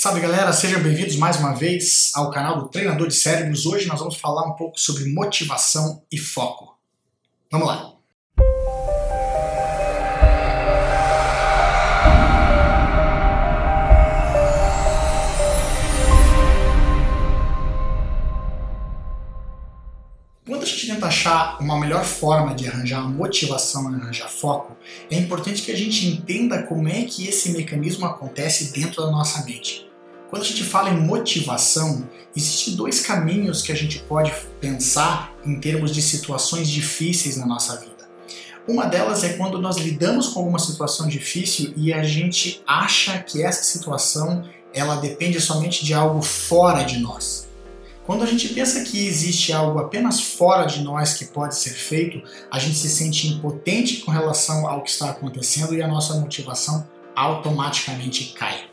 Salve galera, sejam bem-vindos mais uma vez ao canal do Treinador de Cérebros. Hoje nós vamos falar um pouco sobre motivação e foco. Vamos lá! Quando a gente tenta achar uma melhor forma de arranjar motivação e arranjar foco, é importante que a gente entenda como é que esse mecanismo acontece dentro da nossa mente. Quando a gente fala em motivação, existem dois caminhos que a gente pode pensar em termos de situações difíceis na nossa vida. Uma delas é quando nós lidamos com alguma situação difícil e a gente acha que essa situação ela depende somente de algo fora de nós. Quando a gente pensa que existe algo apenas fora de nós que pode ser feito, a gente se sente impotente com relação ao que está acontecendo e a nossa motivação automaticamente cai.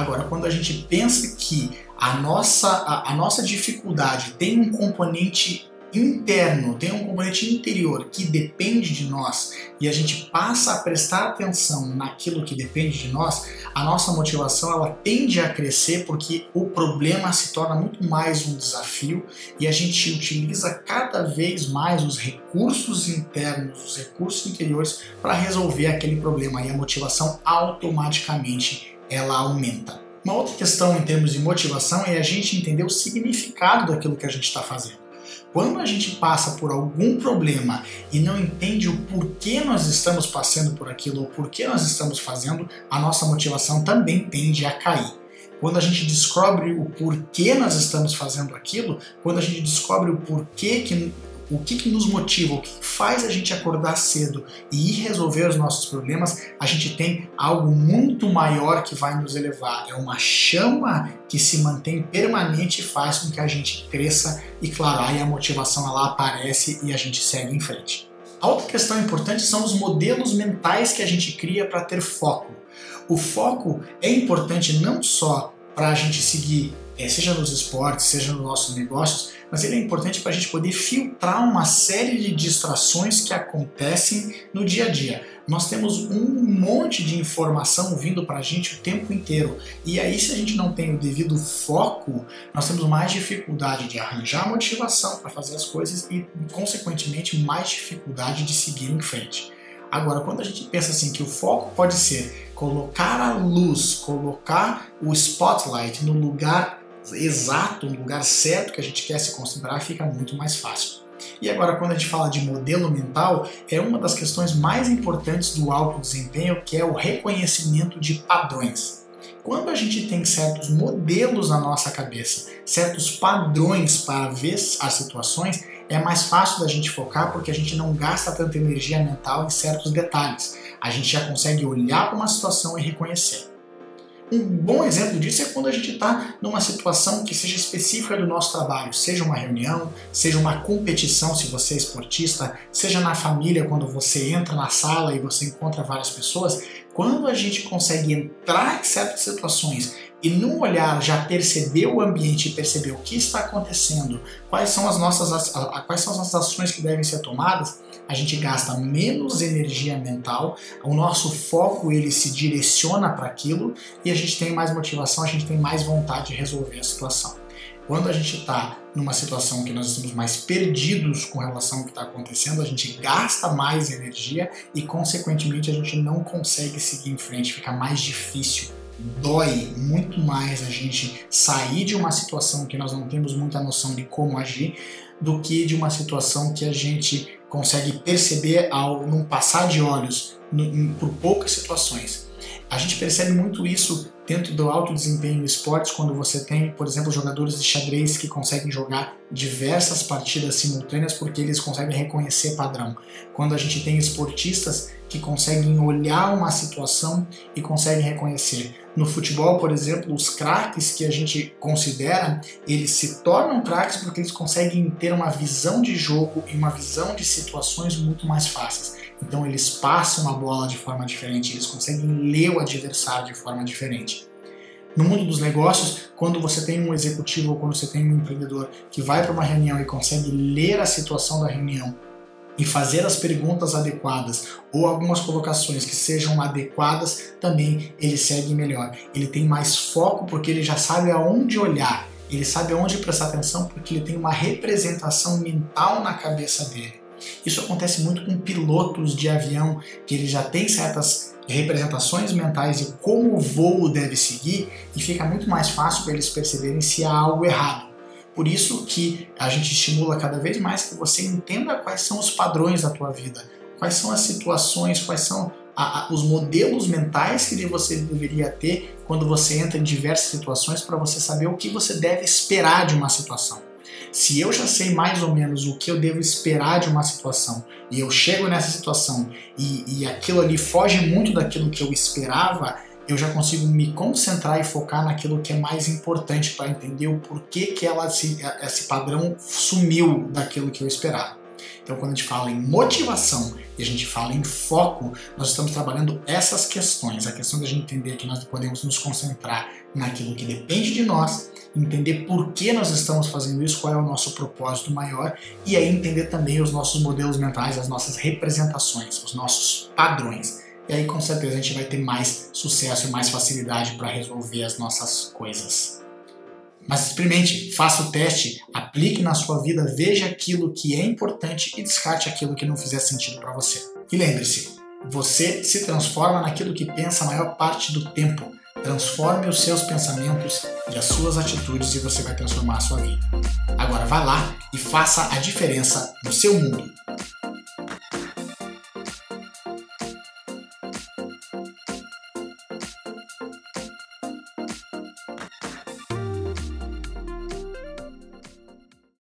Agora, quando a gente pensa que a nossa, a, a nossa dificuldade tem um componente interno, tem um componente interior que depende de nós e a gente passa a prestar atenção naquilo que depende de nós, a nossa motivação ela tende a crescer porque o problema se torna muito mais um desafio e a gente utiliza cada vez mais os recursos internos, os recursos interiores para resolver aquele problema e a motivação automaticamente ela aumenta. Uma outra questão em termos de motivação é a gente entender o significado daquilo que a gente está fazendo. Quando a gente passa por algum problema e não entende o porquê nós estamos passando por aquilo ou porquê nós estamos fazendo, a nossa motivação também tende a cair. Quando a gente descobre o porquê nós estamos fazendo aquilo, quando a gente descobre o porquê que o que, que, nos motiva, o que faz a gente acordar cedo e ir resolver os nossos problemas, a gente tem algo muito maior que vai nos elevar. É uma chama que se mantém permanente e faz com que a gente cresça e, claro, aí a motivação ela aparece e a gente segue em frente. Outra questão importante são os modelos mentais que a gente cria para ter foco. O foco é importante não só para a gente seguir, é, seja nos esportes, seja nos nossos negócios, mas ele é importante para a gente poder filtrar uma série de distrações que acontecem no dia a dia. Nós temos um monte de informação vindo para a gente o tempo inteiro. E aí, se a gente não tem o devido foco, nós temos mais dificuldade de arranjar motivação para fazer as coisas e, consequentemente, mais dificuldade de seguir em frente. Agora, quando a gente pensa assim que o foco pode ser colocar a luz, colocar o spotlight no lugar exato, no lugar certo que a gente quer se concentrar, fica muito mais fácil. E agora, quando a gente fala de modelo mental, é uma das questões mais importantes do alto desempenho, que é o reconhecimento de padrões. Quando a gente tem certos modelos na nossa cabeça, certos padrões para ver as situações, é mais fácil da gente focar porque a gente não gasta tanta energia mental em certos detalhes. A gente já consegue olhar para uma situação e reconhecer. Um bom exemplo disso é quando a gente está numa situação que seja específica do nosso trabalho, seja uma reunião, seja uma competição, se você é esportista, seja na família, quando você entra na sala e você encontra várias pessoas. Quando a gente consegue entrar em certas situações e num olhar já perceber o ambiente perceber o que está acontecendo, quais são as nossas quais são as nossas ações que devem ser tomadas, a gente gasta menos energia mental, o nosso foco ele se direciona para aquilo e a gente tem mais motivação, a gente tem mais vontade de resolver a situação. Quando a gente está numa situação que nós estamos mais perdidos com relação ao que está acontecendo, a gente gasta mais energia e, consequentemente, a gente não consegue seguir em frente, fica mais difícil. Dói muito mais a gente sair de uma situação que nós não temos muita noção de como agir do que de uma situação que a gente consegue perceber ao num passar de olhos no, por poucas situações. A gente percebe muito isso dentro do alto desempenho em esportes, quando você tem, por exemplo, jogadores de xadrez que conseguem jogar diversas partidas simultâneas porque eles conseguem reconhecer padrão. Quando a gente tem esportistas que conseguem olhar uma situação e conseguem reconhecer. No futebol, por exemplo, os craques que a gente considera, eles se tornam craques porque eles conseguem ter uma visão de jogo e uma visão de situações muito mais fáceis. Então eles passam a bola de forma diferente, eles conseguem ler o adversário de forma diferente. No mundo dos negócios, quando você tem um executivo ou quando você tem um empreendedor que vai para uma reunião e consegue ler a situação da reunião e fazer as perguntas adequadas ou algumas colocações que sejam adequadas, também ele segue melhor. Ele tem mais foco porque ele já sabe aonde olhar, ele sabe aonde prestar atenção porque ele tem uma representação mental na cabeça dele. Isso acontece muito com pilotos de avião, que eles já têm certas representações mentais de como o voo deve seguir e fica muito mais fácil para eles perceberem se há algo errado. Por isso que a gente estimula cada vez mais que você entenda quais são os padrões da tua vida, quais são as situações, quais são a, a, os modelos mentais que você deveria ter quando você entra em diversas situações para você saber o que você deve esperar de uma situação. Se eu já sei mais ou menos o que eu devo esperar de uma situação e eu chego nessa situação e, e aquilo ali foge muito daquilo que eu esperava, eu já consigo me concentrar e focar naquilo que é mais importante para entender o porquê que ela, esse padrão sumiu daquilo que eu esperava. Então, quando a gente fala em motivação e a gente fala em foco, nós estamos trabalhando essas questões. A questão da gente entender que nós podemos nos concentrar naquilo que depende de nós, entender por que nós estamos fazendo isso, qual é o nosso propósito maior, e aí entender também os nossos modelos mentais, as nossas representações, os nossos padrões. E aí, com certeza, a gente vai ter mais sucesso e mais facilidade para resolver as nossas coisas. Mas experimente, faça o teste, aplique na sua vida, veja aquilo que é importante e descarte aquilo que não fizer sentido para você. E lembre-se, você se transforma naquilo que pensa a maior parte do tempo. Transforme os seus pensamentos e as suas atitudes e você vai transformar a sua vida. Agora vá lá e faça a diferença no seu mundo.